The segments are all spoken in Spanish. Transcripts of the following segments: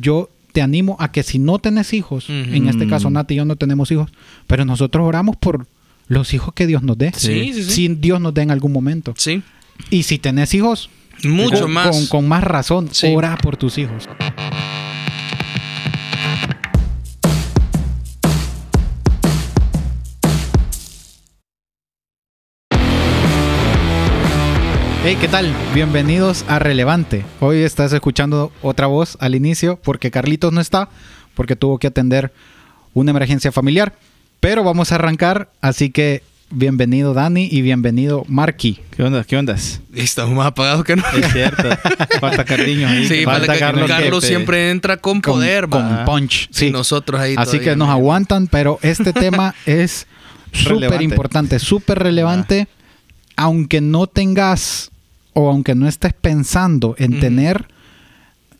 yo te animo a que si no tenés hijos, en este caso Nati y yo no tenemos hijos, pero nosotros oramos por los hijos que Dios nos dé. Sí, sí, sí. Si Dios nos dé en algún momento. Sí. Y si tenés hijos, Mucho con, más. Con, con más razón, Sí. ora por tus hijos. Hey, ¿qué tal? Bienvenidos a Relevante. Hoy estás escuchando otra voz al inicio porque Carlitos no está, porque tuvo que atender una emergencia familiar. Pero vamos a arrancar, así que bienvenido Dani y bienvenido Marky. ¿Qué onda? ¿Qué onda? Estamos más apagados que no. Es cierto. Falta Carliño ahí. Sí, falta que Carlos siempre entra con Con- poder, con, va. punch. Sí, nosotros ahí Así que nos no. aguantan, pero este tema es súper importante, súper relevante. Aunque no tengas o aunque no estés pensando en tener,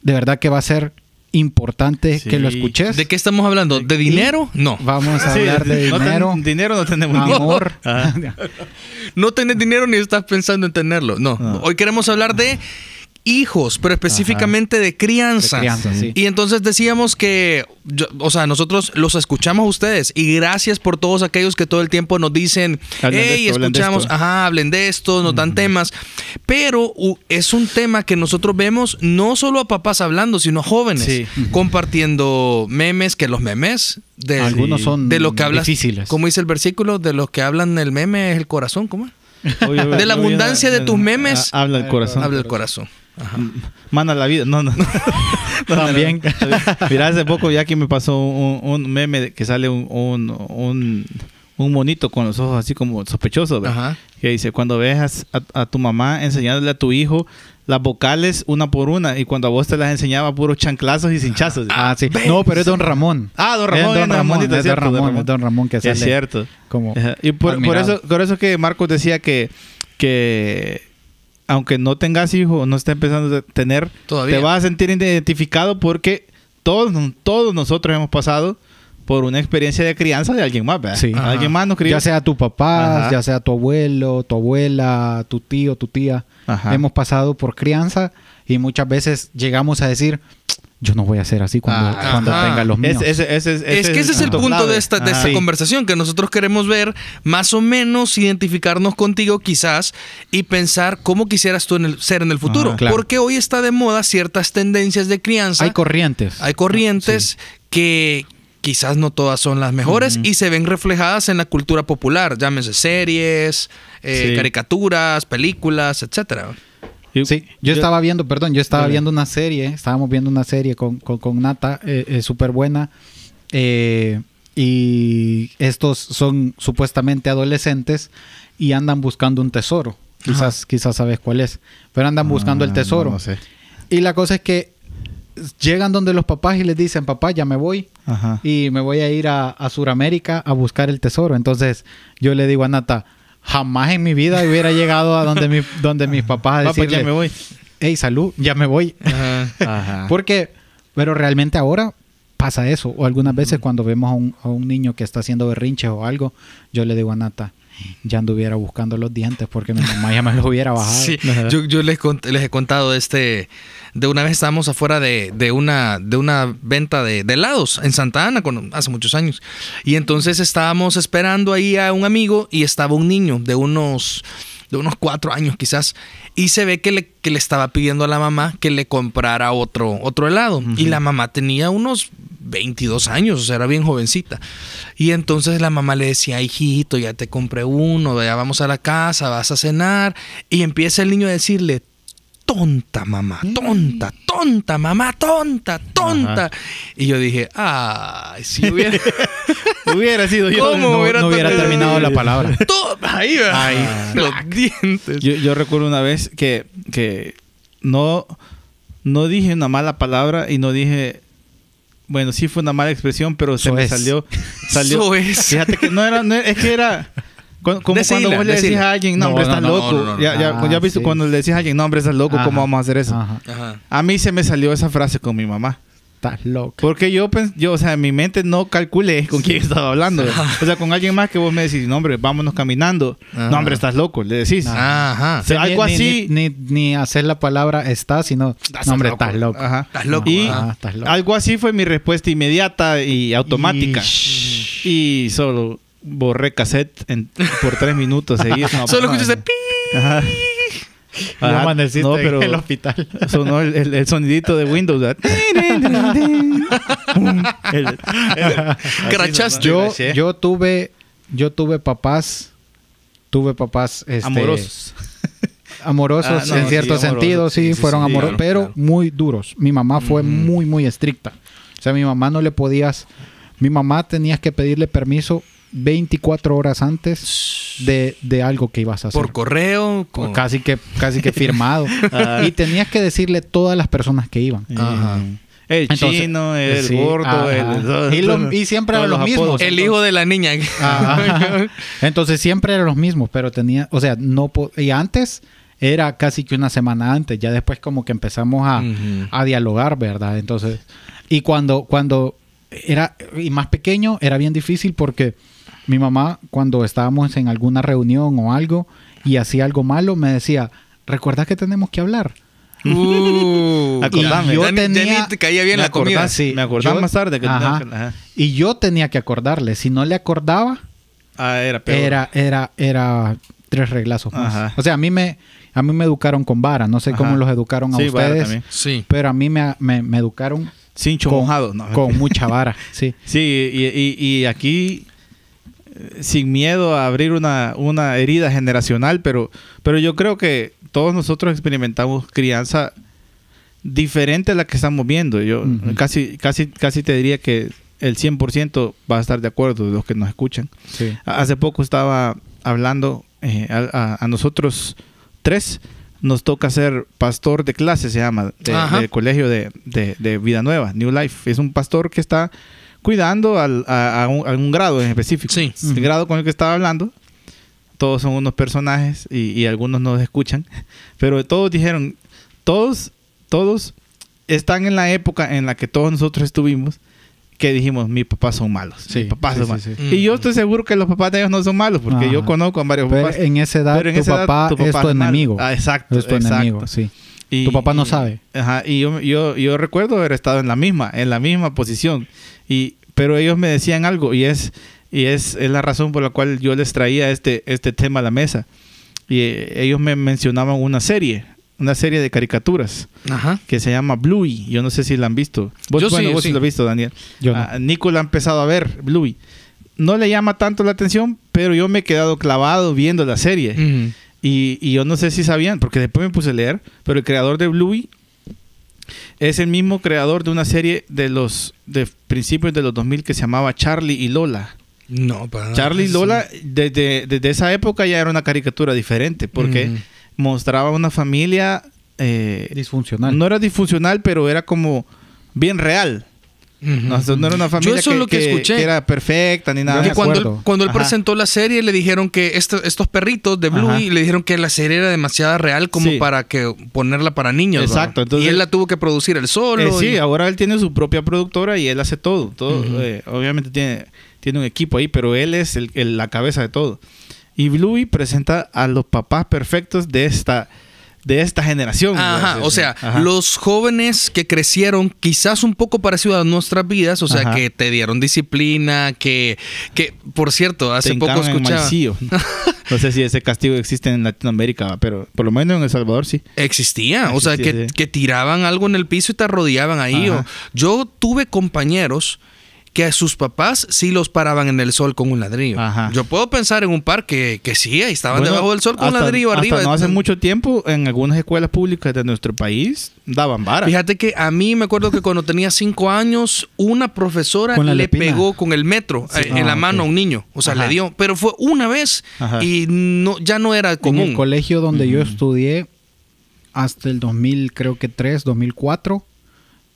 de verdad que va a ser importante Sí. que lo escuches. ¿De qué estamos hablando? ¿De dinero? No. Vamos a Sí, hablar de no ten- dinero, dinero no tenemos. amor. Ah. No tenés dinero ni estás pensando en tenerlo. No. No. Hoy queremos hablar de hijos, pero específicamente de crianza. De crianza, sí. Y entonces decíamos que, yo- o sea, nosotros los escuchamos a ustedes y gracias por todos aquellos que todo el tiempo nos dicen, Hablen hey, esto, escuchamos, esto". ajá, hablen de esto, nos dan temas. Pero u- es un tema que nosotros vemos no solo a papás hablando, sino a jóvenes Sí. compartiendo memes, que los memes de, Algunos son de lo que hablas, difíciles. como dice el versículo, de los que hablan el meme es el corazón, ¿cómo es? De la abundancia de tus memes, ah, Habla el corazón. Habla el corazón. Ajá. Mana la vida. No, no. No, También. Mira, hace poco ya que me pasó un, un meme que sale un, un, un, un monito con los ojos así como sospechosos. Que dice, cuando veas a, a tu mamá enseñándole a tu hijo las vocales una por una y cuando a vos te las enseñaba puros chanclazos y cinchazos. Ah, sí. No, pero es Don Ramón. Ah, don Es Ramón. Don es don Ramón, es Don cierto, don Ramón, Ramón. es Don Ramón que sale Es cierto. como. Y por, por eso, por eso que Marcos decía que, que aunque no tengas hijos, no estés empezando a tener, Todavía. te vas a sentir identificado porque todos, todos nosotros hemos pasado por una experiencia de crianza de alguien más, ¿verdad? Sí. Ajá. Alguien más nos crió. Ya sea tu papá, Ajá. ya sea tu abuelo, tu abuela, tu tío, tu tía. Ajá. Hemos pasado por crianza y muchas veces llegamos a decir, yo no voy a ser así cuando, Ah, cuando tenga los míos. Es que ese es el punto clave. de esta, de Ah. esta Sí. conversación, que nosotros queremos ver, más o menos identificarnos contigo quizás y pensar cómo quisieras tú en el- ser en el futuro. Claro. Porque hoy está de moda ciertas tendencias de crianza. Hay corrientes. Hay corrientes que quizás no todas son las mejores y se ven reflejadas en la cultura popular, llámese series, eh, Sí. caricaturas, películas, etcétera. Sí, yo, estaba viendo, perdón, yo estaba viendo una serie, estábamos viendo una serie con, con, con Nata, eh, eh, súper buena, eh, y estos son supuestamente adolescentes y andan buscando un tesoro. Quizás, quizás sabes cuál es, pero andan buscando el Ah, tesoro. no, no sé. Y la cosa es que llegan donde los papás y les dicen, papá, ya me voy Ajá. y me voy a ir a, a Sudamérica a buscar el tesoro. Entonces yo le digo a Nata, jamás en mi vida hubiera llegado a donde, mi, donde mis papás a Papá, decirle, ya me voy. hey, salud, ya me voy. Ajá. Porque, pero realmente ahora pasa eso. O algunas veces cuando vemos a un, a un niño que está haciendo berrinches o algo, yo le digo a Nata, ya anduviera buscando los dientes porque mi mamá ya me los hubiera bajado. Sí, yo, yo les, he contado este. De una vez estábamos afuera de, de una, de una venta de, de helados en Santa Ana hace muchos años. Y entonces estábamos esperando ahí a un amigo y estaba un niño de unos, de unos cuatro años quizás. Y se ve que le, que le estaba pidiendo a la mamá que le comprara otro, otro helado. Y la mamá tenía unos 22 años, o sea, era bien jovencita. Y entonces la mamá le decía, hijito, ya te compré uno, ya vamos a la casa, vas a cenar. Y empieza el niño a decirle, tonta mamá, tonta, tonta mamá, tonta, tonta. Ajá. Y yo dije, ay, si hubiera... Hubiera sido yo. ¿Cómo No, hubiera no hubiera tocado- terminado la palabra. Ahí. los dientes. Yo, yo recuerdo una vez que, que no, no dije una mala palabra y no dije. Bueno, sí fue una mala expresión, pero se me es. salió. salió Eso es. Fíjate que no era. no era- es que era. Como cuando vos le decís a alguien, no, No, hombre, no, estás no, loco. no, no, no. Ya, ya, Ah, ya visto sí. cuando le decís a alguien, no, hombre, estás loco, Ajá. ¿cómo vamos a hacer eso? Ajá. Ajá. A mí se me salió esa frase con mi mamá. Estás loco. Porque yo, yo, o sea, en mi mente no calculé con quién estaba hablando. O sea, con alguien más que vos me decís, no, hombre, vámonos caminando. Ajá. No, hombre, estás loco, le decís. Ajá. O sea, algo ni, así. Ni, ni, ni hacer la palabra está, sino. No, hombre, estás loco. Ajá. Estás loco. Y Ajá, estás loco. algo así fue mi respuesta inmediata y automática. Ish. Y solo borré cassette en- por tres minutos seguidos. No, Solo pues, escuchas no. Ajá. Amaneciste No, pero en el hospital. sonó el, el- el sonidito de Windows. Crachaste. yo, yo tuve, yo tuve papás, tuve papás este, amorosos. amorosos Ah, no, en sí, cierto amorosos. sentido, sí, Sí, sí, fueron sí, amorosos, claro, pero claro. muy duros. Mi mamá fue muy, muy estricta. O sea, mi mamá no le podías, mi mamá tenías que pedirle permiso 24 horas antes de, de algo que ibas a hacer. Por correo. con- Casi que, casi que firmado. Ah. y tenías que decirle todas las personas que iban. Ajá. El Entonces, chino, el sí, gordo, ajá. el, Y lo- y siempre eran los mismos. apodos. El hijo de la niña. Ajá. Entonces siempre eran los mismos, pero tenía, o sea, no y antes era casi que una semana antes, ya después como que empezamos a, a dialogar, ¿verdad? Entonces, y cuando cuando era y más pequeño era bien difícil porque mi mamá cuando estábamos en alguna reunión o algo y hacía algo malo me decía, "¿Recuerdas que tenemos que hablar?" Uh, Acordame. y yo tenía- caía bien Me la comida. Sí, me acordaba yo- más tarde que Ajá. ajá. Y yo tenía que acordarle, si no le acordaba, Ah, era peor. era, era, era tres reglazos más. Ajá. O sea, a mí me, a mí me educaron con vara. No sé cómo los educaron a Sí, ustedes. Sí. Pero a mí me, me, me educaron Cincho con, mojado. No, con mucha vara. Sí. Sí, y, y- y aquí sin miedo a abrir una, una herida generacional, pero, pero yo creo que todos nosotros experimentamos crianza diferente a la que estamos viendo. Yo casi, casi, casi te diría que el 100% va a estar de acuerdo de los que nos escuchan. sí. Hace poco estaba hablando eh, a, nosotros tres. Nos toca ser pastor de clase, se llama, de- del colegio de, de- de Vida Nueva, New Life. Es un pastor que está cuidando al- a, a un, a un grado en específico. Sí. El grado con el que estaba hablando. Todos son unos personajes y, y algunos nos escuchan. Pero todos dijeron, todos, todos están en la época en la que todos nosotros estuvimos que dijimos, mis papás son malos. Sí, mis papás sí, son malos. sí. Y yo estoy seguro que los papás de ellos no son malos, porque Ajá. yo conozco a varios Pero papás. en esa edad, Pero en tu, esa edad, papá tu es papá tu es malo. enemigo. Ah, exacto, Es tu exacto. enemigo, sí. Y- Tu papá no y- sabe. Ajá, y yo, yo, yo recuerdo haber estado en la misma, en la misma posición. Y, pero ellos me decían algo y es, y es, es la razón por la cual yo les traía este, este tema a la mesa. Y eh, ellos me mencionaban una serie, una serie de caricaturas Ajá. que se llama Bluey. Yo no sé si la han visto. Vos, Yo bueno, sí, vos sí sí. lo has visto, Daniel. Yo no. Ah, Nico la ha empezado a ver, Bluey. No le llama tanto la atención, pero yo me he quedado clavado viendo la serie. Y, y yo no sé si sabían, porque después me puse a leer, pero el creador de Bluey es el mismo creador de una serie de los de principios de los 2000 que se llamaba Charlie y Lola. No, para nada. Charlie y. Lola, desde, desde esa época ya era una caricatura diferente, porque Mm. mostraba una familia... eh, Disfuncional. no era disfuncional, pero era como bien real. No, no era una familia que, es lo que, que- escuché. que era perfecta ni nada. Que cuando él, cuando él presentó la serie le dijeron que esto- estos perritos de Bluey Ajá. le dijeron que la serie era demasiado real como Sí. para que ponerla para niños. Exacto, entonces- y él la tuvo que producir él solo. Eh, sí, y- ahora él tiene su propia productora y él hace todo. todo eh, obviamente tiene, tiene un equipo ahí, pero él es el- el- la cabeza de todo. Y Bluey presenta a los papás perfectos de esta, de esta generación. Ajá, o sea, Ajá. los jóvenes que crecieron quizás un poco parecido a nuestras vidas, o sea, Ajá. que te dieron disciplina, que, que por cierto, hace Te poco escuchaba... No sé si ese castigo existe en Latinoamérica, pero por lo menos en El Salvador sí. Existía, o sea, que, sí. que tiraban algo en el piso y te arrodillaban ahí. O- yo tuve compañeros que a sus papás sí los paraban en el sol con un ladrillo. Ajá. Yo puedo pensar en un par que, que sí, ahí estaban Bueno, debajo del sol con un ladrillo hasta arriba. No hace mucho tiempo, en algunas escuelas públicas de nuestro país, daban vara. Fíjate que a mí me acuerdo que cuando tenía cinco años, una profesora le lepina. pegó con el metro eh, en Ah, la mano ok. a un niño. O sea, Ajá. le dio. Pero fue una vez Ajá. y no, ya no era En común. el colegio donde yo estudié hasta el 2000, creo que 3, 2004,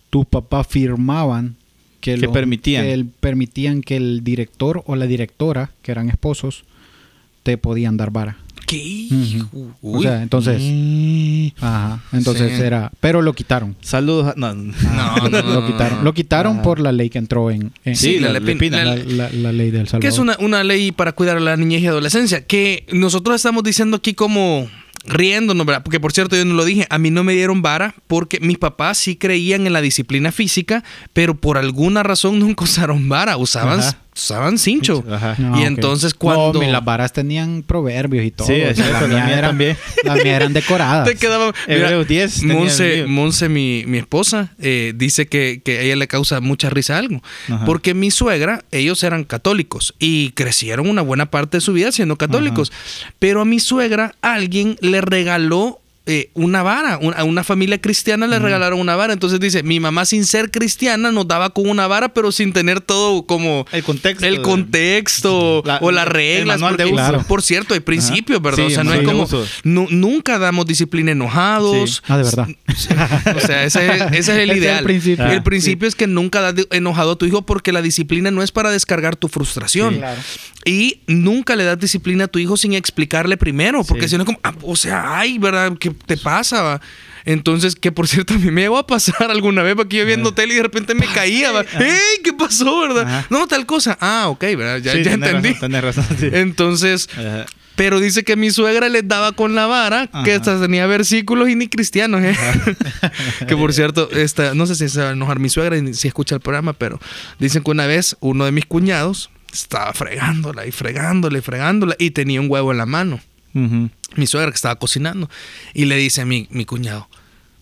tus papás firmaban que, Que permitían. que el- permitían que el director o la directora, que eran esposos, te podían dar vara. ¿Qué? Uy. O sea, entonces, Mm. ajá, entonces Sí. era, pero lo quitaron. Saludos. a- no. No, no, no, lo quitaron, lo quitaron Ajá. por la ley que entró en, en- Sí, la, la lepin- lepina. la- la, la- la ley del Salvador. que es una, una ley para cuidar a la niñez y adolescencia. Que nosotros estamos diciendo aquí como riéndonos, ¿verdad? Porque por cierto, yo no lo dije, a mí no me dieron vara porque mis papás sí creían en la disciplina física, pero por alguna razón nunca usaron vara, usaban. Usaban cincho. Ajá. Y entonces cuando... No, las varas tenían proverbios y todo. Sí, O sea, la mía eran, también. las mías eran decoradas. Te quedaba. Mira, Hebreos 10 tenía el Monse. Monse, mi, mi esposa, eh, dice que, que a ella le causa mucha risa algo. Ajá. Porque mi suegra, ellos eran católicos y crecieron una buena parte de su vida siendo católicos. Pero a mi suegra, alguien le regaló. Eh, una vara, Un- a una familia cristiana le regalaron una vara. Entonces dice: Mi mamá, sin ser cristiana, nos daba con una vara, pero sin tener todo como El contexto. el contexto La- o las reglas. de uso. Por cierto, hay principios, Ajá. ¿verdad? Sí, o sea, no es como. nunca damos disciplina enojados. Sí. Ah, de verdad. O sea, ese, es- ese es el es ideal. el Ah, principio es que nunca das enojado a tu hijo porque la disciplina no es para descargar tu frustración. Claro. Y nunca le das disciplina a tu hijo sin explicarle primero, porque si no, como, ah, o sea, ay, ¿verdad? ¿Qué te pasa? va? Entonces, que por cierto, a mí me llegó a pasar alguna vez porque yo viendo tele y de repente me caía. va. ¡Ey! ¿Qué pasó, verdad? Ajá. No, tal cosa. Ah, ok, ¿verdad? Ya, Sí, ya tenés entendí. razón, tenés razón, sí. Entonces, Ajá. pero dice que mi suegra les daba con la vara, que hasta tenía versículos y ni cristianos, ¿eh? que por cierto, esta, no sé si se va a enojar mi suegra y si escucha el programa, pero dicen que una vez uno de mis cuñados estaba fregándola y fregándola y fregándola y tenía un huevo en la mano. Mi suegra que estaba cocinando. Y le dice a mi, mi cuñado,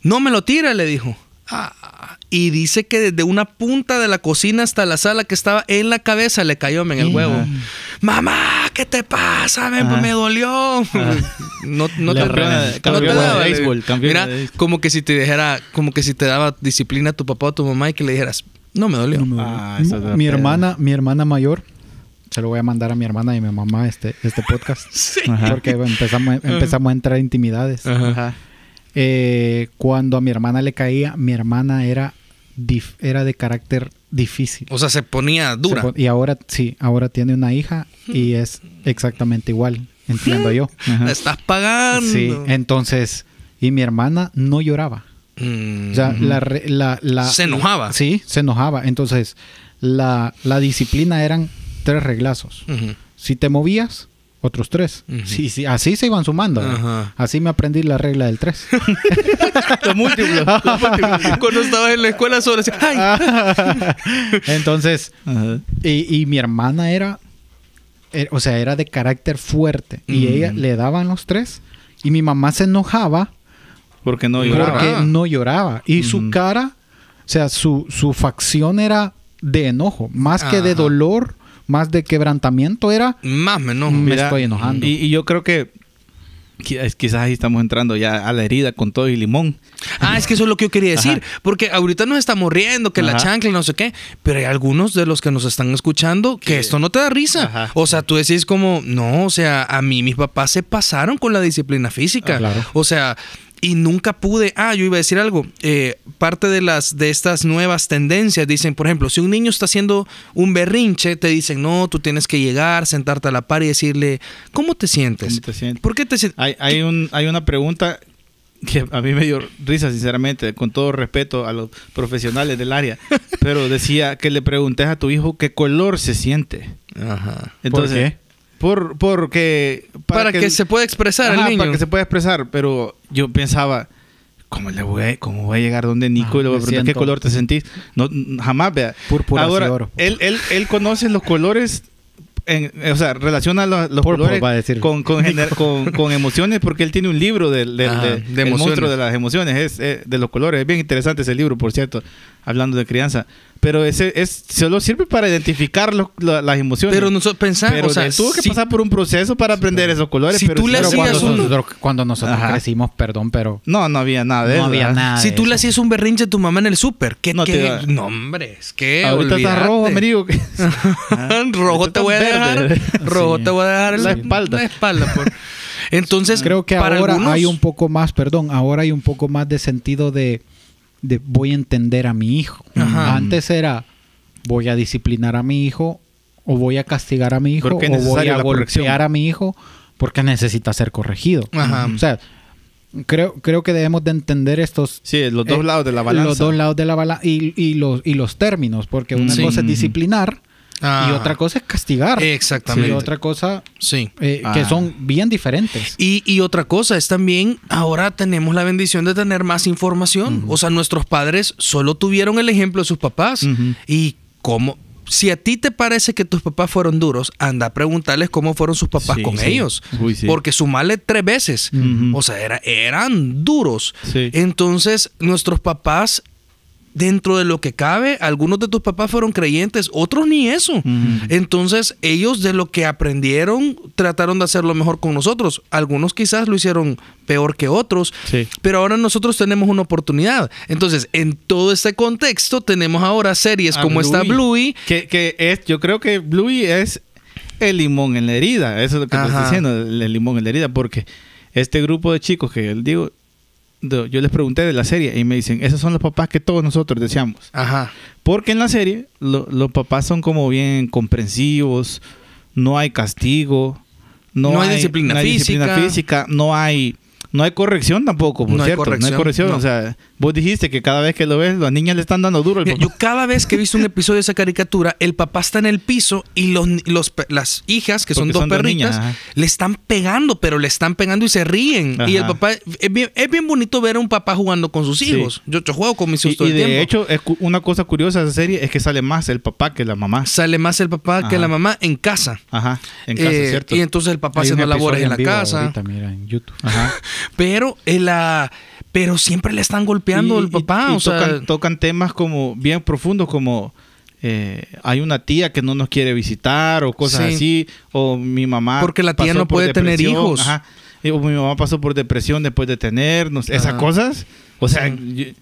no me lo tira, le dijo. Ah, y dice que desde una punta de la cocina hasta la sala que estaba en la cabeza le cayó en el huevo. Mamá, ¿qué te pasa? Me, Ajá. me dolió. No, no te, no de béisbol, Mira, de como que si te dejara, como que si te daba disciplina a tu papá o tu mamá y que le dijeras, no me dolió. No me Ah, dolió. mi hermana, mi hermana mayor, se lo voy a mandar a mi hermana y a mi mamá este, este podcast. Ajá. Porque empezamos, empezamos a entrar en intimidades. Ajá. Ajá. Eh, cuando a mi hermana le caía, mi hermana era, dif- era de carácter difícil. O sea, se ponía dura. Se pon- Y ahora sí, ahora tiene una hija y es exactamente igual, entiendo yo. Ajá. La estás pagando. Sí, entonces, y mi hermana no lloraba. Mm. O sea, la, re- la, la- Se enojaba. Sí, se enojaba. Entonces, la, la disciplina eran tres reglazos. Si te movías, otros tres. Sí, sí, así se iban sumando. Así me aprendí la regla del tres. Los múltiplos. Cuando estabas en la escuela solo decía, ay. Entonces, y, y mi hermana era, eh, o sea, era de carácter fuerte. Y ella le daban los tres. Y mi mamá se enojaba Porque no Lloraba. porque no lloraba. Y su cara, o sea, su, su facción era de enojo. Más que de dolor, más de quebrantamiento, era Más me enojo. Me estoy enojando. Y, y yo creo que qui- quizás ahí estamos entrando ya a la herida con todo y limón. Ah, es que eso es lo que yo quería decir. Ajá. Porque ahorita nos estamos riendo, que la chancla y no sé qué. Pero hay algunos de los que nos están escuchando que esto no te da risa. Ajá. O sea, tú decís como, no, o sea, a mí mis papás se pasaron con la disciplina física. Ah, claro. O sea, y nunca pude. Ah, yo iba a decir algo. Eh, parte de las de estas nuevas tendencias dicen, por ejemplo, si un niño está haciendo un berrinche, te dicen, no, tú tienes que llegar, sentarte a la par y decirle, ¿cómo te sientes? ¿Cómo te sientes? ¿Por qué te sientes? Hay, hay, un, hay una pregunta que a mí me dio risa, sinceramente, con todo respeto a los profesionales del área. Pero decía que le preguntes a tu hijo qué color se siente. Ajá. Entonces, qué? Por, porque... Para, que, se pueda expresar Ajá, el niño. Para que se pueda expresar. Pero yo pensaba, ¿cómo, le voy, a, cómo voy a llegar donde Nico Ah, y le voy a preguntar qué color te sentís? No, jamás, vea. Púrpuras y Ahora, oro. Él, él, él conoce los colores... En, o sea, relaciona los, los Purple, colores va a decir. con, con, con- con emociones porque él tiene un libro del, de- de el emociones. monstruo de las emociones, es eh, de los colores. Es bien interesante ese libro, por cierto, hablando de crianza. Pero ese es solo sirve para identificar los- la- las emociones. Pero nosotros pensamos, Pero o sea, él tuvo que si- pasar por un proceso para aprender esos colores. Si pero tú le Pero hacías cuando uno- nosotros, cuando nosotros Ajá. crecimos, perdón, pero No, no había nada de no eso. había nada. Si de tú le hacías un berrinche a tu mamá en el súper, ¿qué? No qué? No, hombre, es que. Ahorita está olvídate. rojo, amigo. rojo te voy a dejar. verde. Rojo Sí. te voy a dejar La espalda. La espalda, por- Entonces, Creo que ahora algunos- hay un poco más, perdón, ahora hay un poco más de sentido de, de voy a entender a mi hijo. Ajá. Antes era voy a disciplinar a mi hijo o voy a castigar a mi hijo o voy a golpear corrección. a mi hijo porque necesita ser corregido. Ajá. O sea, creo, creo que debemos de entender estos... Sí, los dos eh, lados de la balanza. Los dos lados de la balanza y, y los, y los términos, porque una Sí. cosa es disciplinar Ah. y otra cosa es castigar. Exactamente. Y otra cosa Sí. eh, que Ah. son bien diferentes. Y, y otra cosa es también, ahora tenemos la bendición de tener más información. O sea, nuestros padres solo tuvieron el ejemplo de sus papás. Y cómo, si a ti te parece que tus papás fueron duros, anda a preguntarles cómo fueron sus papás Sí, con sí. ellos. Uy, sí. Porque sumarle tres veces. O sea, era- eran duros. Sí. Entonces, nuestros papás, dentro de lo que cabe, algunos de tus papás fueron creyentes, otros ni eso. Entonces, ellos de lo que aprendieron, trataron de hacerlo mejor con nosotros. Algunos quizás lo hicieron peor que otros, Sí. pero ahora nosotros tenemos una oportunidad. Entonces, en todo este contexto, tenemos ahora series A como esta Bluey. Que, que es, yo creo que Bluey es el limón en la herida. Eso es lo que te estoy Ajá. diciendo, el, limón en la herida. Porque este grupo de chicos que él digo, yo les pregunté de la serie y me dicen, esos son los papás que todos nosotros deseamos. Ajá. Porque en la serie lo- los papás son como bien comprensivos, no hay castigo, no, No hay disciplina no hay disciplina física. física, no hay no hay corrección tampoco, por No hay cierto, no hay corrección, no. o sea, vos dijiste que cada vez que lo ves las niñas le están dando duro al papá. yo cada vez que he visto un episodio de esa caricatura, el papá está en el piso y los, los las hijas, que son Porque dos son dos perritas, niñas, ajá. le están pegando, pero le están pegando y se ríen. Y el Ajá. papá, es bien, es bien bonito ver a un papá jugando con sus Sí. hijos. Yo, yo juego con mis Y, hijos todo y el de tiempo. hecho, es una cosa curiosa de esa serie es que sale más el papá que la mamá. Sale más el papá que Ajá. la mamá en casa. Ajá, en casa, Eh, ¿cierto? Y entonces el papá haciendo labores episodio en la casa. ahorita, mira, en YouTube. Ajá. Pero el, ah, pero siempre le están golpeando Y- y- papá. y o sea, tocan, tocan temas como bien profundos como eh, hay una tía que no nos quiere visitar o cosas Sí. así o mi mamá Porque la tía no puede tener hijos. ajá, o mi mamá pasó por depresión después de tenernos esas cosas o sea Sí.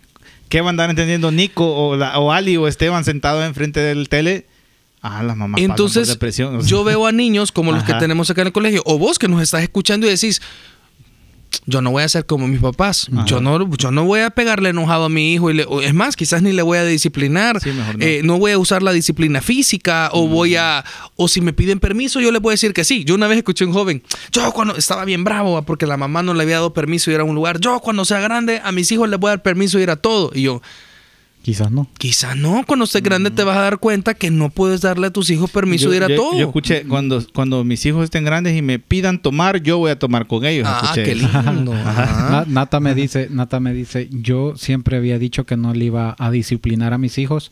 qué van a andar entendiendo Nico o, la- o Ali o Esteban sentados enfrente del tele ah las mamás por Entonces, depresión o sea. yo veo a niños como los que tenemos acá en el colegio, o vos que nos estás escuchando y decís, yo no voy a ser como mis papás, Ajá. yo no, yo no voy a pegarle enojado a mi hijo, y le- es más, quizás ni le voy a disciplinar, Sí, mejor no. Eh, no voy a usar la disciplina física, o voy a, o si me piden permiso, yo le puedo decir que sí. Yo una vez escuché a un joven, yo cuando estaba bien bravo porque la mamá no le había dado permiso de ir a un lugar, yo cuando sea grande a mis hijos les voy a dar permiso de ir a todo, y yo, Quizás no. Quizá no, cuando estés grande te vas a dar cuenta que no puedes darle a tus hijos permiso yo, de ir a yo- todo. yo escuché cuando, cuando mis hijos estén grandes y me pidan tomar, yo voy a tomar con ellos. ah, escuché qué lindo. Ajá. Nata me dice, Nata me dice, yo siempre había dicho que no le iba a disciplinar a mis hijos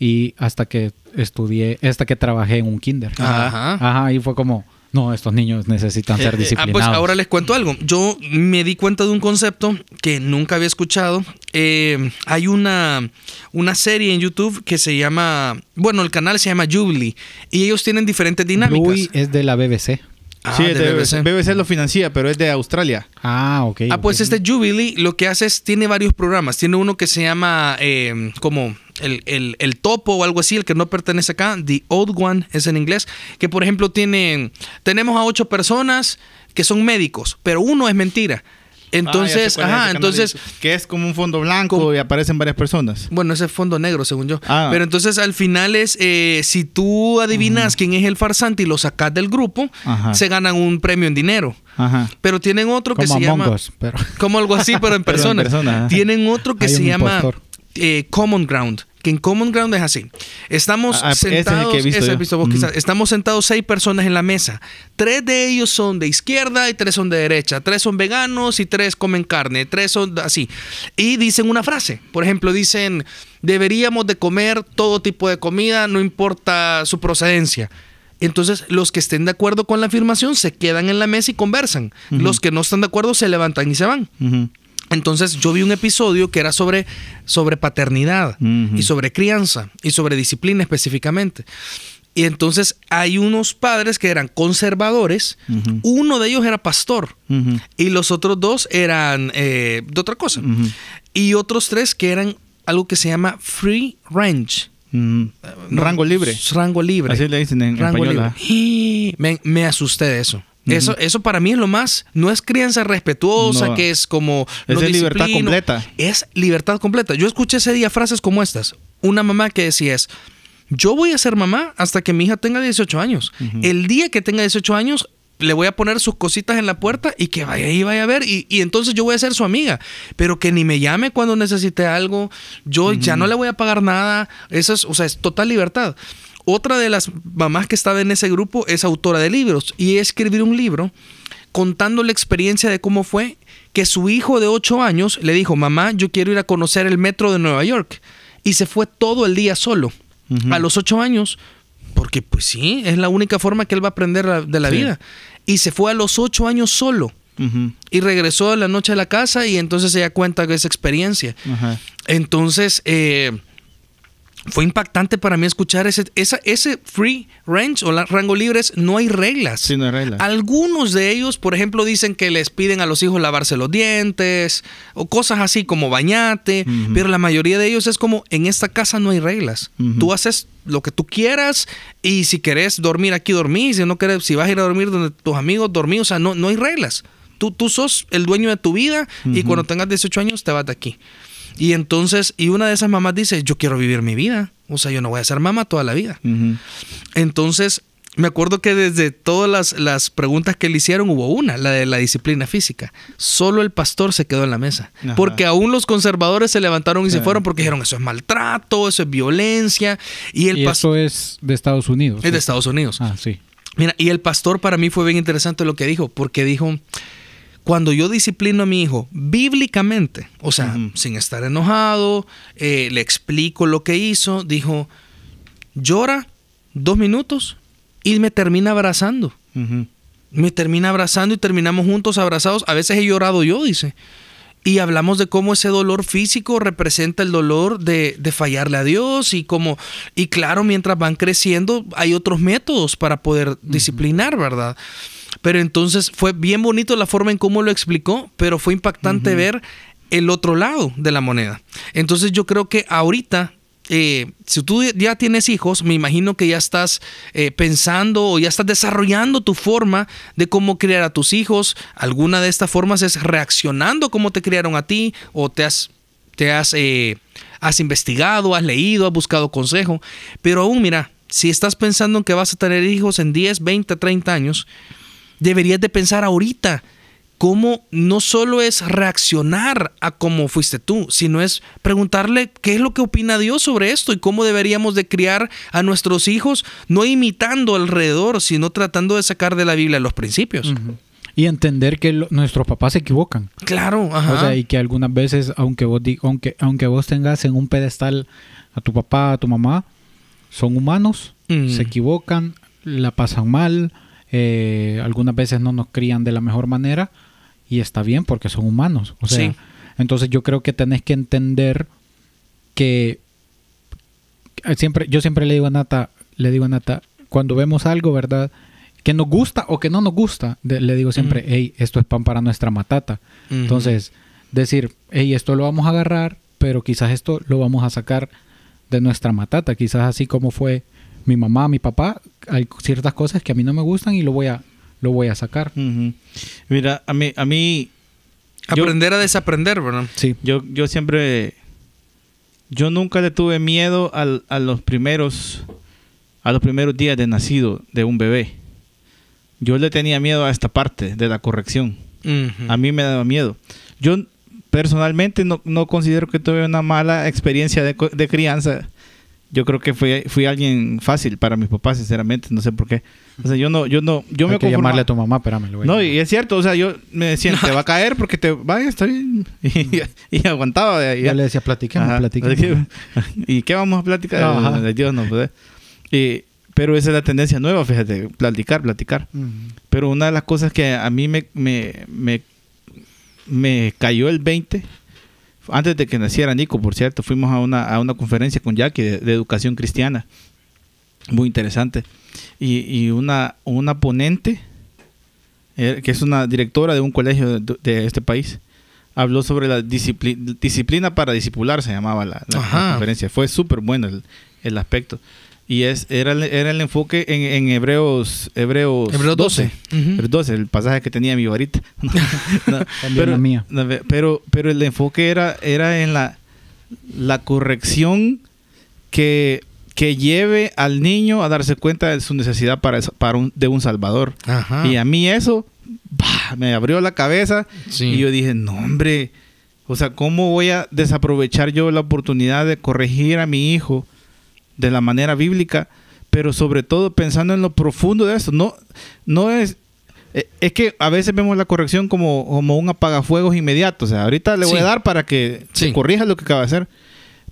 y hasta que estudié, hasta que trabajé en un kinder. Ajá. Ajá, y fue como, no, estos niños necesitan ser Eh, eh, ah, disciplinados. pues ahora les cuento algo. Yo me di cuenta de un concepto que nunca había escuchado. Eh, hay una, una serie en YouTube que se llama, bueno, el canal se llama Jubilee y ellos tienen diferentes dinámicas. Bluey es de la BBC. Ah, sí, de de BBC. BBC. lo financia, pero es de Australia. Ah, ok. Ah, pues este Jubilee lo que hace es, tiene varios programas. Tiene uno que se llama eh, como el, el- el topo o algo así, el que no pertenece acá. The Old One es en inglés. Que por ejemplo tienen, tenemos a ocho personas que son médicos, pero uno es mentira. Ah, Entonces, ajá, entonces... que es como un fondo blanco y aparecen varias personas. Bueno, ese es fondo negro, según yo. Ah. Pero entonces al final es, eh, si tú adivinas quién es el farsante y lo sacas del grupo, Ajá. se ganan un premio en dinero. Ajá. Pero tienen otro que Como se Among llama... Us, pero Como algo así, pero en Pero en persona. Tienen otro que Hay se llama eh, Common Ground. Que en Common Ground es así. Estamos Ah, ese es el que he sentados. visto visto vos. Estamos sentados seis personas en la mesa. Tres de ellos son de izquierda y tres son de derecha. Tres son veganos y tres comen carne. Tres son así. Y dicen una frase. Por ejemplo, dicen: deberíamos de comer todo tipo de comida, no importa su procedencia. Entonces, los que estén de acuerdo con la afirmación se quedan en la mesa y conversan. Los que no están de acuerdo se levantan y se van. Entonces yo vi un episodio que era sobre, sobre paternidad y sobre crianza y sobre disciplina específicamente. Y entonces hay unos padres que eran conservadores, uno de ellos era pastor y los otros dos eran eh, de otra cosa. Y otros tres que eran algo que se llama free range. No, Rango libre. Rango libre. Así le dicen en Rango libre. Me, me asusté de eso. Eso, eso para mí es lo más, no es crianza respetuosa, No. que es como... Es no libertad completa. Es libertad completa. Yo escuché ese día frases como estas. Una mamá que decía es, yo voy a ser mamá hasta que mi hija tenga 18 años. El día que tenga 18 años, le voy a poner sus cositas en la puerta y que vaya y vaya a ver. Y, y entonces yo voy a ser su amiga. Pero que ni me llame cuando necesite algo. Yo ya no le voy a pagar nada. Eso es, o sea, es total libertad. Otra de las mamás que estaba en ese grupo es autora de libros y escribir un libro contando la experiencia de cómo fue que su hijo de 8 años le dijo, mamá, yo quiero ir a conocer el metro de Nueva York. Y se fue todo el día solo. A los 8 años, porque pues sí, es la única forma que él va a aprender de la Sí. vida. Y se fue a los 8 años solo. Y regresó a la noche a la casa y entonces se da cuenta de esa experiencia. Entonces, eh, fue impactante para mí escuchar ese, esa, ese free range o la, rango libres, no hay reglas. Sí, no hay reglas. Algunos de ellos, por ejemplo, dicen que les piden a los hijos lavarse los dientes o cosas así como bañate, pero la mayoría de ellos es como en esta casa no hay reglas. Tú haces lo que tú quieras y si querés dormir aquí dormir, si no querés, si vas a ir a dormir donde tus amigos dormir, o sea, no, no hay reglas. Tú, tú sos el dueño de tu vida y cuando tengas 18 años te vas de aquí. Y entonces, y una de esas mamás dice, yo quiero vivir mi vida. O sea, yo no voy a ser mamá toda la vida. Entonces, me acuerdo que desde todas las, las preguntas que le hicieron hubo una, la de la disciplina física. Solo el pastor se quedó en la mesa. Ajá. Porque aún los conservadores se levantaron y se Sí. fueron porque dijeron, eso es maltrato, eso es violencia. Y el y eso es de Estados Unidos. Es de Estados Unidos. Ah, sí. Mira, y el pastor para mí fue bien interesante lo que dijo, porque dijo, cuando yo disciplino a mi hijo bíblicamente, o sea, sin estar enojado, eh, le explico lo que hizo, dijo, llora dos minutos y me termina abrazando. Me termina abrazando y terminamos juntos abrazados. A veces he llorado yo, dice. Y hablamos de cómo ese dolor físico representa el dolor de, de fallarle a Dios y como, y claro, mientras van creciendo hay otros métodos para poder disciplinar, ¿verdad? Pero entonces fue bien bonito la forma en cómo lo explicó, pero fue impactante ver el otro lado de la moneda. Entonces yo creo que ahorita, eh, si tú ya tienes hijos, me imagino que ya estás eh, pensando o ya estás desarrollando tu forma de cómo criar a tus hijos. Alguna de estas formas es reaccionando como te criaron a ti o te has, te has, eh, has investigado, has leído, has buscado consejo. Pero aún, mira, si estás pensando en que vas a tener hijos en 10, 20, 30 años, deberías de pensar ahorita cómo no solo es reaccionar a cómo fuiste tú, sino es preguntarle qué es lo que opina Dios sobre esto y cómo deberíamos de criar a nuestros hijos, no imitando alrededor, sino tratando de sacar de la Biblia los principios. Y entender que lo- nuestros papás se equivocan. Claro, ajá. O sea, y que algunas veces, aunque vos, aunque, aunque vos tengas en un pedestal a tu papá, a tu mamá, son humanos, Mm. se equivocan, la pasan mal, eh, algunas veces no nos crían de la mejor manera y está bien porque son humanos. O sea, Sí. entonces yo creo que tenés que entender que siempre, yo siempre le digo a Nata, le digo a Nata, cuando vemos algo, ¿verdad? Que nos gusta o que no nos gusta, de- le digo siempre, hey, esto es pan para nuestra matata. Entonces, decir, hey, esto lo vamos a agarrar, pero quizás esto lo vamos a sacar de nuestra matata. Quizás así como fue mi mamá, mi papá, hay ciertas cosas que a mí no me gustan y lo voy a, lo voy a sacar. Mira, a mí, a mí yo- Aprender a desaprender, ¿verdad? Sí. Yo, yo siempre, yo nunca le tuve miedo al- a los primeros, a los primeros días de nacido de un bebé. Yo le tenía miedo a esta parte de la corrección. A mí me daba miedo. Yo personalmente no, no considero que tuve una mala experiencia de, co- de crianza. Yo creo que fui, fui alguien fácil para mis papás, sinceramente, no sé por qué. O sea, yo no, yo no, yo Hay me que llamarle a tu mamá, espérame. lo voy a no, y es cierto, o sea, yo me decían, te va a caer porque te vaya, está bien. Y, y aguantaba. y- Ya le decía, platiquemos, Ajá. platiquemos. ¿Y qué vamos a platicar? Ajá. De Dios no, pues, y- pero esa es la tendencia nueva, fíjate, platicar, platicar. Pero una de las cosas que a mí me, me, me, me cayó el 20, antes de que naciera Nico, por cierto, fuimos a una, a una conferencia con Jackie de, de educación cristiana. Muy interesante. Y, y una, una ponente, eh, que es una directora de un colegio de, de este país, habló sobre la discipli- disciplina para discipular, se llamaba la, la- conferencia. Fue súper bueno el, el aspecto. Y es, era, el- era el enfoque en, en Hebreos, Hebreos, Hebreos 12. Ujú. Hebreos 12, el pasaje que tenía mi varita. No, También la mía. no, pero, pero el enfoque era, era en la, la corrección que, que lleve al niño a darse cuenta de su necesidad para, para un, de un salvador. Ajá. Y a mí eso bah, me abrió la cabeza Sí. y yo dije, no hombre, o sea, ¿cómo voy a desaprovechar yo la oportunidad de corregir a mi hijo de la manera bíblica? Pero sobre todo pensando en lo profundo de esto. No, no es... eh, Es que a veces vemos la corrección como, como un apagafuegos inmediato. O sea, ahorita le voy Sí. a dar para que se corrija lo que acaba de hacer.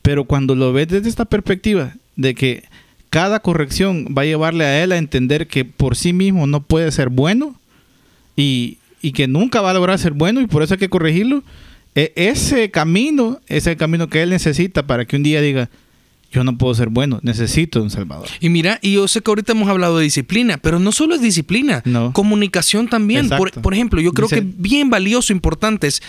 Pero cuando lo ves desde esta perspectiva de que cada corrección va a llevarle a él a entender que por sí mismo no puede ser bueno y, y que nunca va a lograr ser bueno y por eso hay que corregirlo, e- ese camino es el camino que él necesita para que un día diga, yo no puedo ser bueno, necesito un Salvador. Y mira, y yo sé que ahorita hemos hablado de disciplina, pero no solo es disciplina, No. comunicación también. Por, ejemplo, yo creo Dice- que bien valioso, importante es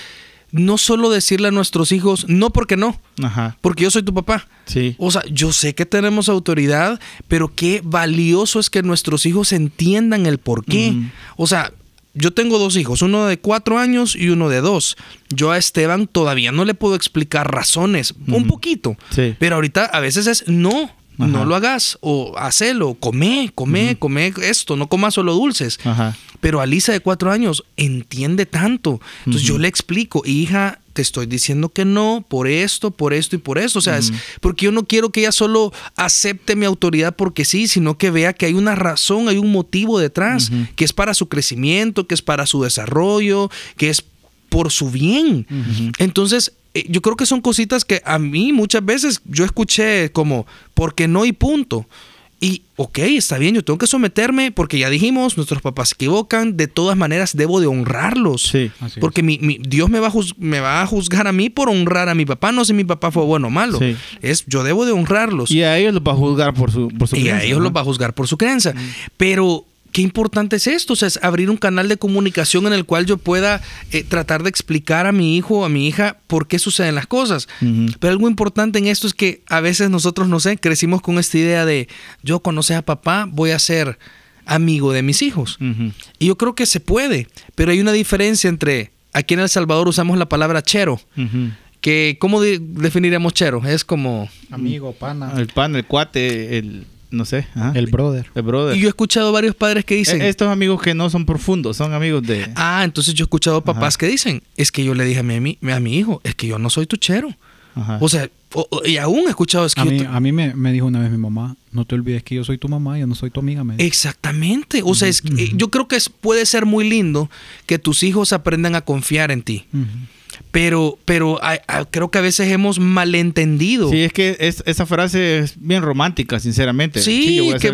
no solo decirle a nuestros hijos, no porque no, Ajá, porque yo soy tu papá. sí. O sea, yo sé que tenemos autoridad, pero qué valioso es que nuestros hijos entiendan el por qué. O sea, yo tengo dos hijos, uno de cuatro años y uno de dos. Yo a Esteban todavía no le puedo explicar razones, un poquito. Sí. Pero ahorita a veces es no, Ajá. no lo hagas o hacelo, come, come, come esto, no comas solo dulces. Ajá. Pero Alisa de cuatro años entiende tanto. Entonces yo le explico, hija, te estoy diciendo que no, por esto, por esto y por esto. O sea, es porque yo no quiero que ella solo acepte mi autoridad porque sí, sino que vea que hay una razón, hay un motivo detrás, que es para su crecimiento, que es para su desarrollo, que es por su bien. Entonces, eh, yo creo que son cositas que a mí muchas veces yo escuché como, porque no y punto. Y, ok, está bien, yo tengo que someterme porque ya dijimos, nuestros papás se equivocan, de todas maneras debo de honrarlos. Sí. Así es. Porque mi, mi- Dios me va, a me va a juzgar a mí por honrar a mi papá, no si mi papá fue bueno o malo. Sí. Es, yo debo de honrarlos. Y a ellos los va a juzgar por su, por su Y a creencia, ellos ¿no? los va a juzgar por su creencia. Pero, qué importante es esto, o sea, es abrir un canal de comunicación en el cual yo pueda eh, tratar de explicar a mi hijo o a mi hija por qué suceden las cosas. Ujú. Pero algo importante en esto es que a veces nosotros, no sé, crecimos con esta idea de yo conocer a papá, voy a ser amigo de mis hijos. Y yo creo que se puede, pero hay una diferencia entre, aquí en El Salvador usamos la palabra chero, Ujú. que ¿cómo de- definiríamos chero? Es como... Amigo, pana, El pan, el cuate, el... No sé. ajá. el brother. El brother. Y yo he escuchado varios padres que dicen... Eh, Estos amigos que no son profundos, son amigos de... Ah, entonces yo he escuchado papás Ajá. que dicen, es que yo le dije a mi, a mi, a mi hijo, es que yo no soy tu chero. Ajá. O sea, o- o- y aún he escuchado, es que A yo mí, a mí me, me dijo una vez mi mamá, no te olvides que yo soy tu mamá, yo no soy tu amiga. Me. Exactamente. O sea, es que, eh, yo creo que es- puede ser muy lindo que tus hijos aprendan a confiar en ti. Pero, pero a- a- creo que a veces hemos malentendido. Sí, es que es- esa frase es bien romántica, sinceramente. Sí, a que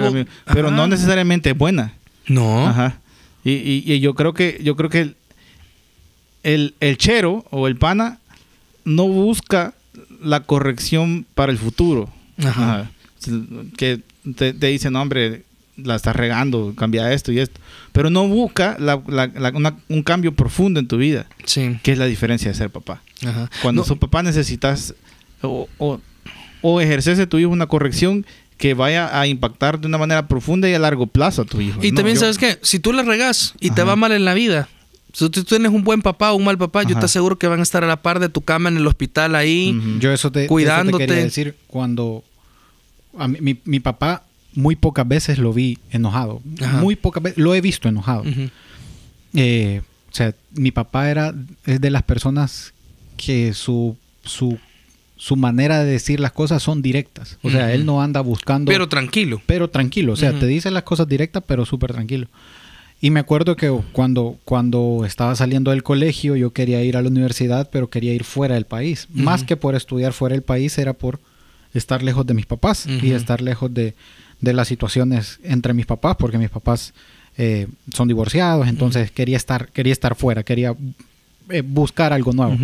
pero Ajá. no necesariamente es buena. No. Ajá. Y, y- y yo creo que yo creo que el, el, el chero o el pana no busca la corrección para el futuro. Ajá. Que te, te dicen, no, hombre, la estás regando, cambia esto y esto. Pero no busca la- la- la- una- un cambio profundo en tu vida, Sí. que es la diferencia de ser papá. Ajá. Cuando No, su papá necesitas o, o, o ejerces de tu hijo una corrección que vaya a impactar de una manera profunda y a largo plazo a tu hijo. Y No, también, yo- ¿sabes qué? Si tú le regas y te va mal en la vida, si tú tienes un buen papá o un mal papá, yo te aseguro que van a estar a la par de tu cama en el hospital ahí. Yo eso te, Cuidándote. eso te quería decir cuando a mí- mi, mi papá muy pocas veces lo vi enojado. Ajá. Muy pocas veces lo he visto enojado. Eh, o sea, mi papá era es de las personas que su su su manera de decir las cosas son directas. O sea, él no anda buscando Pero tranquilo. pero tranquilo. O sea, te dice las cosas directas, pero súper tranquilo. Y me acuerdo que cuando, cuando estaba saliendo del colegio, yo quería ir a la universidad, pero quería ir fuera del país. Más que por estudiar fuera del país, era por estar lejos de mis papás y estar lejos de, de las situaciones entre mis papás, porque mis papás eh, son divorciados, entonces quería estar, quería estar fuera, quería eh, buscar algo nuevo.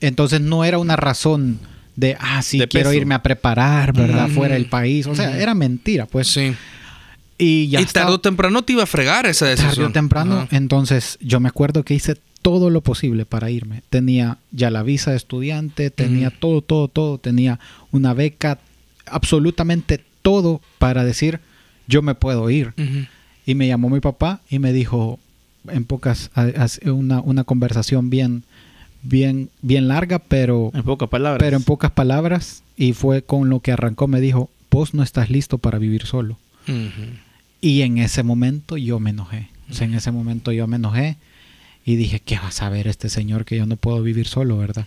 Entonces no era una razón de, ah, sí, De quiero peso. irme a preparar, ¿verdad? Fuera del país. O sea, era mentira, pues. Sí. Y ya y tarde o temprano te iba a fregar esa decisión. tarde o temprano. Entonces, yo me acuerdo que hice todo lo posible para irme. Tenía ya la visa de estudiante, tenía todo, todo, todo. Tenía una beca, absolutamente todo para decir, yo me puedo ir. Y me llamó mi papá y me dijo, en pocas, una, una conversación bien, bien, bien larga, pero, En pocas palabras. pero en pocas palabras. Y fue con lo que arrancó, me dijo, vos no estás listo para vivir solo. Y en ese momento yo me enojé. O sea, en ese momento yo me enojé y dije, ¿qué va a saber este señor que yo no puedo vivir solo, verdad?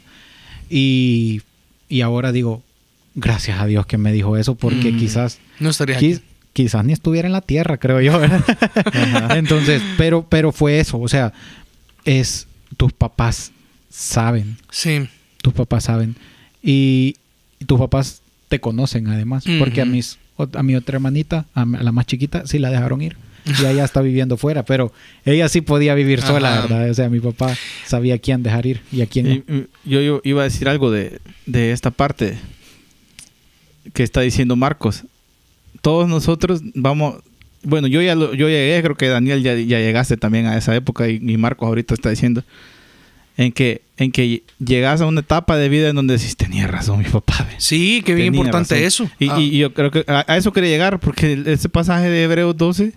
Y, y ahora digo, gracias a Dios que me dijo eso, porque Mm. quizás, No estaría aquí. quizás ni estuviera en la tierra, creo yo, ¿verdad? Entonces, pero, pero fue eso, o sea, es, tus papás saben, Sí. tus papás saben. Y, y tus papás te conocen además. Porque a mis a mi otra hermanita, a la más chiquita, sí la dejaron ir. Y ella está viviendo fuera, pero ella sí podía vivir sola, Ajá. ¿verdad? O sea, mi papá sabía a quién dejar ir y a quién no. Yo, yo iba a decir algo de, de esta parte que está diciendo Marcos. Todos nosotros vamos, bueno, yo ya lo- yo llegué, creo que Daniel ya, ya llegaste también a esa época y, y Marcos ahorita está diciendo en que en que llegas a una etapa de vida en donde decís, tenía razón mi papá. ve". Sí, qué bien Tenía importante razón". eso. Y, Ah. y yo creo que a, a eso quería llegar porque ese pasaje de Hebreos 12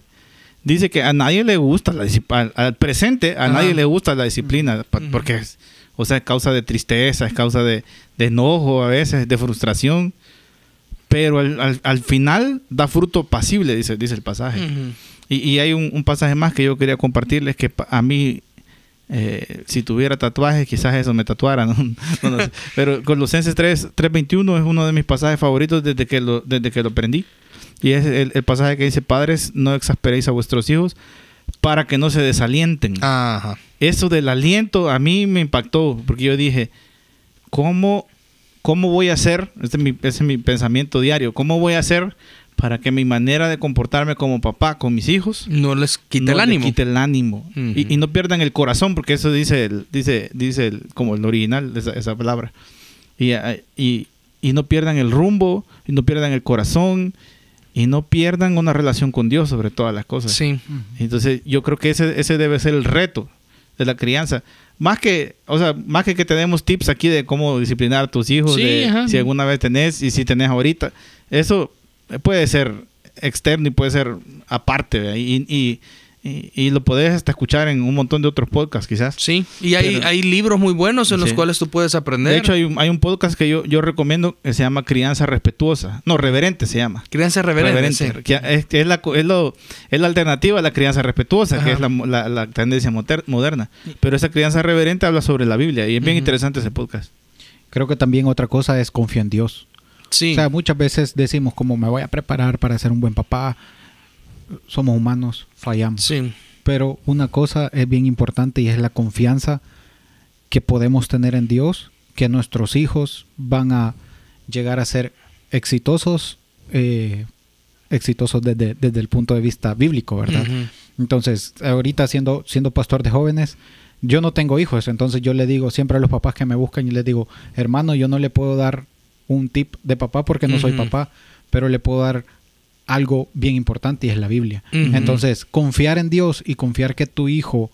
dice que a nadie le gusta la disciplina, al, al presente a Ajá. nadie le gusta la disciplina porque es, o sea, es causa de tristeza, es causa de, de enojo a veces, de frustración. Pero al, al- al final da fruto pasible, dice, dice el pasaje. Y, y hay un, un pasaje más que yo quería compartirles que a mí, eh, si tuviera tatuajes, quizás eso me tatuara. ¿no? No, no sé. Pero Colosenses 3, 3.21 es uno de mis pasajes favoritos desde que lo, desde que lo aprendí. Y es el, el pasaje que dice, padres, no exasperéis a vuestros hijos para que no se desalienten. Ajá. Eso del aliento a mí me impactó, porque yo dije, ¿cómo, cómo voy a hacer? Este es, mi, ese es mi pensamiento diario. ¿Cómo voy a hacer para que mi manera de comportarme como papá con mis hijos No les quite no el ánimo. quite el ánimo. Ujú. y, y no pierdan el corazón, porque eso dice, el, dice, dice el, como el original, esa, esa palabra. Y, y, y no pierdan el rumbo, y no pierdan el corazón, y no pierdan una relación con Dios sobre todas las cosas. Sí. Entonces, yo creo que ese, ese debe ser el reto de la crianza. Más que, o sea, más que que tenemos tips aquí de cómo disciplinar a tus hijos, Sí, de si alguna vez tenés y si tenés ahorita. Eso puede ser externo y puede ser aparte. Y, y, y, y lo podés hasta escuchar en un montón de otros podcasts, quizás. Sí. Y hay, Pero- hay libros muy buenos en los cuales tú puedes aprender. De hecho, hay un, hay un podcast que yo, yo recomiendo que se llama Crianza Respetuosa. No, Reverente se llama. Crianza reverente. Reverente, sí. que es, la, es, lo- es la alternativa a la crianza respetuosa, Ajá. que es la, mo- la- la tendencia moter- moderna. Pero esa crianza reverente habla sobre la Biblia y es bien interesante ese podcast. Creo que también otra cosa es confía en Dios. Sí. O sea, muchas veces decimos como me voy a preparar para ser un buen papá. Somos humanos, fallamos. sí. Pero una cosa es bien importante y es la confianza que podemos tener en Dios, que nuestros hijos van a llegar a ser exitosos, eh, exitosos desde, desde el punto de vista bíblico, ¿verdad? Entonces, ahorita siendo, siendo pastor de jóvenes, yo no tengo hijos, entonces yo le digo siempre a los papás que me buscan y les digo, hermano, yo no le puedo dar un tip de papá porque no soy papá, pero le puedo dar algo bien importante y es la Biblia. Entonces, confiar en Dios y confiar que tu hijo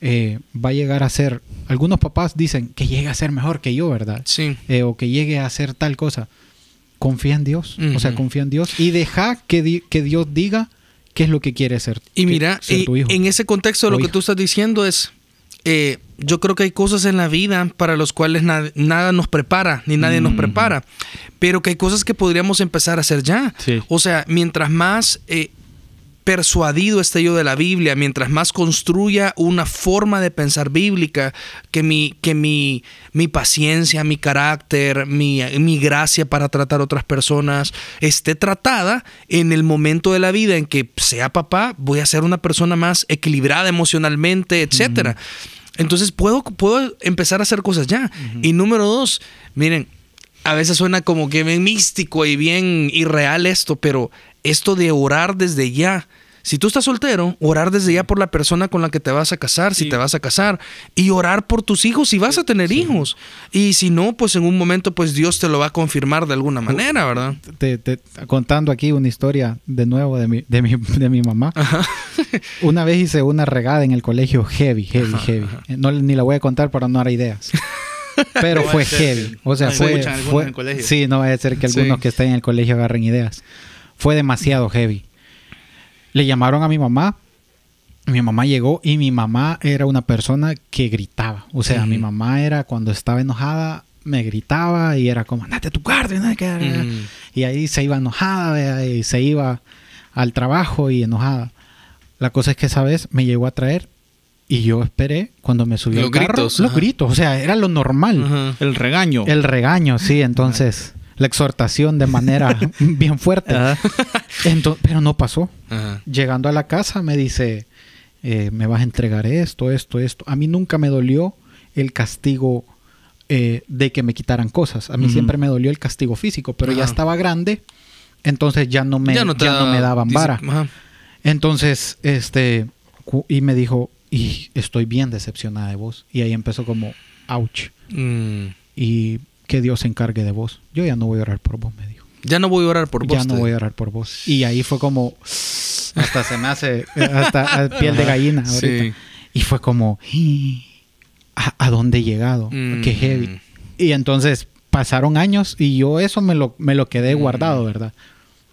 eh, va a llegar a ser, algunos papás dicen que llegue a ser mejor que yo, ¿verdad? Sí. Eh, o que llegue a hacer tal cosa. Confía en Dios, o sea, confía en Dios y deja que, di- que Dios diga qué es lo que quiere ser. Y mira, ser y- tu hijo. en ese contexto lo que hija. tú estás diciendo es, eh, yo creo que hay cosas en la vida para las cuales na- nada nos prepara, ni nadie nos Mm. prepara, pero que hay cosas que podríamos empezar a hacer ya. Sí. O sea, mientras más eh, persuadido esté yo de la Biblia, mientras más construya una forma de pensar bíblica, que mi, que mi, mi paciencia, mi carácter, mi, mi gracia para tratar a otras personas esté tratada en el momento de la vida en que sea papá, voy a ser una persona más equilibrada emocionalmente, etcétera. Entonces puedo, puedo empezar a hacer cosas ya. Y número dos, miren, a veces suena como que bien místico y bien irreal esto, pero esto de orar desde ya. Si tú estás soltero, orar desde ya por la persona con la que te vas a casar, si Sí. te vas a casar, y orar por tus hijos si vas a tener hijos. Y si no, pues en un momento, pues Dios te lo va a confirmar de alguna manera, ¿verdad? te, te- contando aquí una historia de nuevo de mi, de mi, de mi mamá. Una vez hice una regada en el colegio heavy, heavy, heavy. No, ni la voy a contar para no dar ideas. Pero fue heavy. O sea, no fue, fue- en el colegio. Sí, no va a ser que Sí. algunos que estén en el colegio agarren ideas. Fue demasiado heavy. Le llamaron a mi mamá. Mi mamá llegó y mi mamá era una persona que gritaba. O sea, mi mamá era cuando estaba enojada, me gritaba y era como, andate a tu cuarto. y no sé qué". Mm. Y ahí se iba enojada, y se iba al trabajo y enojada. La cosa es que esa vez me llegó a traer y yo esperé cuando me subió Los al carro, gritos, los ajá. gritos, o sea, era lo normal. Ajá. El regaño. El regaño, sí, entonces la exhortación de manera bien fuerte. Pero no pasó. Ajá. Llegando a la casa me dice, eh, me vas a entregar esto, esto, esto. A mí nunca me dolió el castigo eh, de que me quitaran cosas. A mí siempre me dolió el castigo físico, pero ya estaba grande, entonces ya no me, ya no me da- daban dice- vara. Ajá. Entonces, este, y me dijo, y estoy bien decepcionada de vos. Y ahí empezó como, ouch. Mm. Y que Dios se encargue de vos. Yo ya no voy a orar por vos, me dijo. Ya no voy a orar por vos. ya no voy a orar por vos. Y ahí fue como, hasta se me hace, hasta piel de gallina ahorita. Sí. Y fue como, ¿a, a dónde he llegado? Mm. Qué heavy. Y entonces pasaron años y yo eso me lo, me lo quedé Mm. guardado, ¿verdad?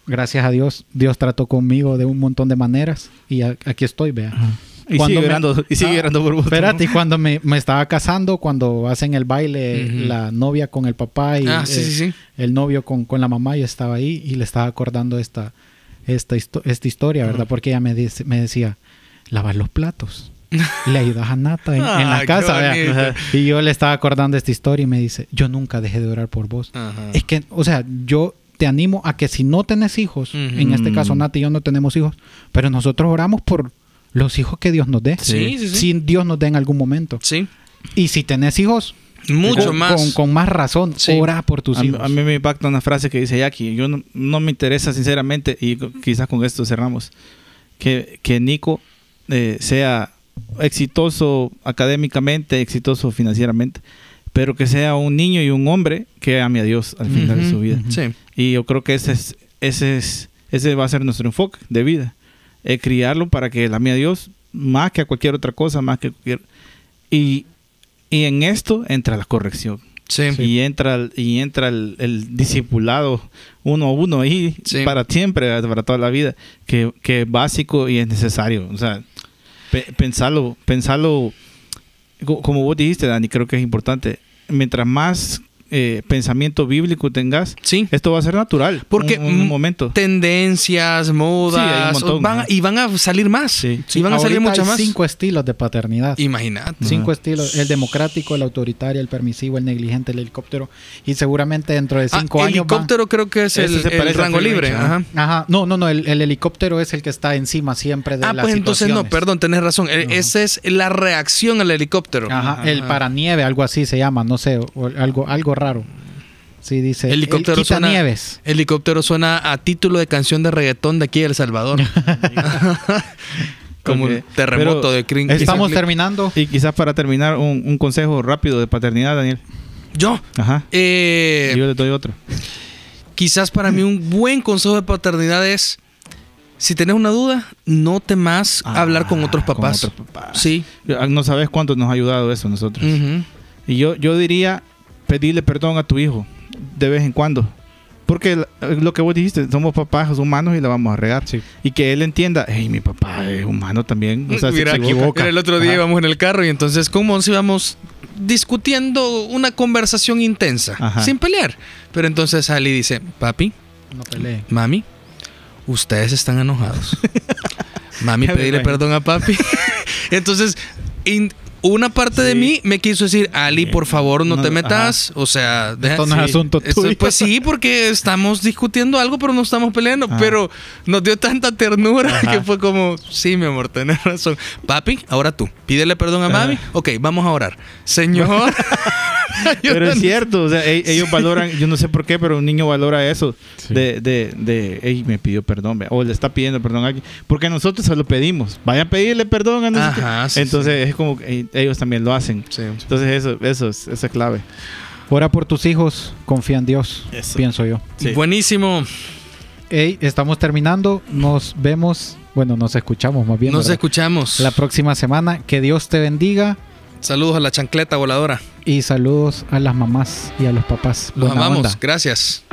Gracias a Dios, Dios trató conmigo de un montón de maneras y a- aquí estoy, vea. Y Cuando sigue me- y sigue Ah, por. Espérate, y cuando me, me estaba casando, cuando hacen el baile, Ujú. la novia con el papá y Ah, sí, eh, sí, sí. el novio con, con la mamá, yo estaba ahí y le estaba acordando esta, esta, esta historia, ¿verdad? Porque ella me, dice- me decía, lavas los platos. Le ayudas a Nata en, en Ah, la qué casa. Y yo le estaba acordando esta historia y me dice, yo nunca dejé de orar por vos. Ajá. Es que, o sea, yo te animo a que si no tenés hijos, en este caso Nata y yo no tenemos hijos, pero nosotros oramos por los hijos que Dios nos dé. Sí, sí, sí. Si Dios nos dé en algún momento. Sí. Y si tenés hijos, Mucho con, más. Con, con más razón, Sí. ora por tus a, hijos. a mí me impacta una frase que dice Jackie. Yo no, no me interesa sinceramente, y quizás con esto cerramos, que, que Nico eh, sea exitoso académicamente, exitoso financieramente, pero que sea un niño y un hombre que ame a Dios al final de su vida. Sí. Y yo creo que ese es, ese es, ese va a ser nuestro enfoque de vida. Eh, criarlo para que él ame a Dios más que a cualquier otra cosa, más que cualquier... Y, y en esto entra la corrección. Sí. Y entra, el- y entra el, el discipulado uno a uno ahí Sí. para siempre, para toda la vida, que, que es básico y es necesario. O sea, pe- pensarlo, pensarlo, co- como vos dijiste, Dani, creo que es importante. Mientras más eh, pensamiento bíblico tengas, Sí. esto va a ser natural. Porque un, un mm, momento. tendencias, modas, un montón, van- y van a salir más. Sí. Y van a salir muchas hay más. cinco estilos de paternidad. Imagínate. Cinco Ajá. estilos, el democrático, el autoritario, el permisivo, el negligente, el helicóptero. Y seguramente dentro de Ah, cinco años... van- helicóptero creo que es el, el rango libre. Ajá. Ajá, no, no, no, el, el helicóptero es el que está encima siempre de Ah, las pues entonces no, perdón, tenés razón. E- Esa es la reacción al helicóptero. Ajá, el Ajá. paranieve, algo así se llama, no sé, o algo, algo raro. Sí, dice. Helicóptero el suena, quitanieves. helicóptero suena a título de canción de reggaetón de aquí de El Salvador. Como Ok. un terremoto Pero de crin- Estamos terminando. Y quizás para terminar, un, un consejo rápido de paternidad, Daniel. Yo, Ajá. eh, Y yo le doy otro. quizás para mí un buen consejo de paternidad es, si tenés una duda, no temas Ah, hablar con otros con papás. otros papás. Sí. No sabes cuánto nos ha ayudado eso nosotros. Y yo, yo diría pedirle perdón a tu hijo de vez en cuando. Porque lo que vos dijiste, somos papás humanos y la vamos a regar. Sí. Y que él entienda, hey, mi papá es humano también. O sea, se Mira, equivoca. mira, el otro día Ajá. íbamos en el carro y entonces como si íbamos discutiendo una conversación intensa, Ajá. sin pelear. Pero entonces Ali dice, papi, No peleen. mami, ustedes están enojados. Mami, pedirle perdón a papi. entonces, in- una parte de Sí. mí me quiso decir, Ali, por favor, no, No, te metas. O sea, deja- Esto no es Sí. asunto tuyo. pues sí, porque estamos discutiendo algo, pero no estamos peleando. Ah. Pero nos dio tanta ternura Ajá. que fue como, sí, mi amor, tenés razón. Papi, ahora tú, pídele perdón a mami. Ajá. Ok, vamos a orar. Señor. Pero es cierto, o sea, e- ellos valoran, yo no sé por qué, pero un niño valora eso de, de, de, hey, me pidió perdón, o le está pidiendo perdón a alguien, porque nosotros se lo pedimos, vayan a pedirle perdón a nosotros. Ajá, sí, Entonces es como que ellos también lo hacen. Sí. Entonces eso, eso es, esa es clave. Ora por tus hijos, confía en Dios, Eso. pienso yo. Sí. Buenísimo. Hey, estamos terminando. Nos vemos, bueno, nos escuchamos más bien. Nos ¿verdad? escuchamos. La próxima semana. Que Dios te bendiga Saludos a la chancleta voladora. y saludos a las mamás y a los papás. Los Buena amamos. onda. Gracias.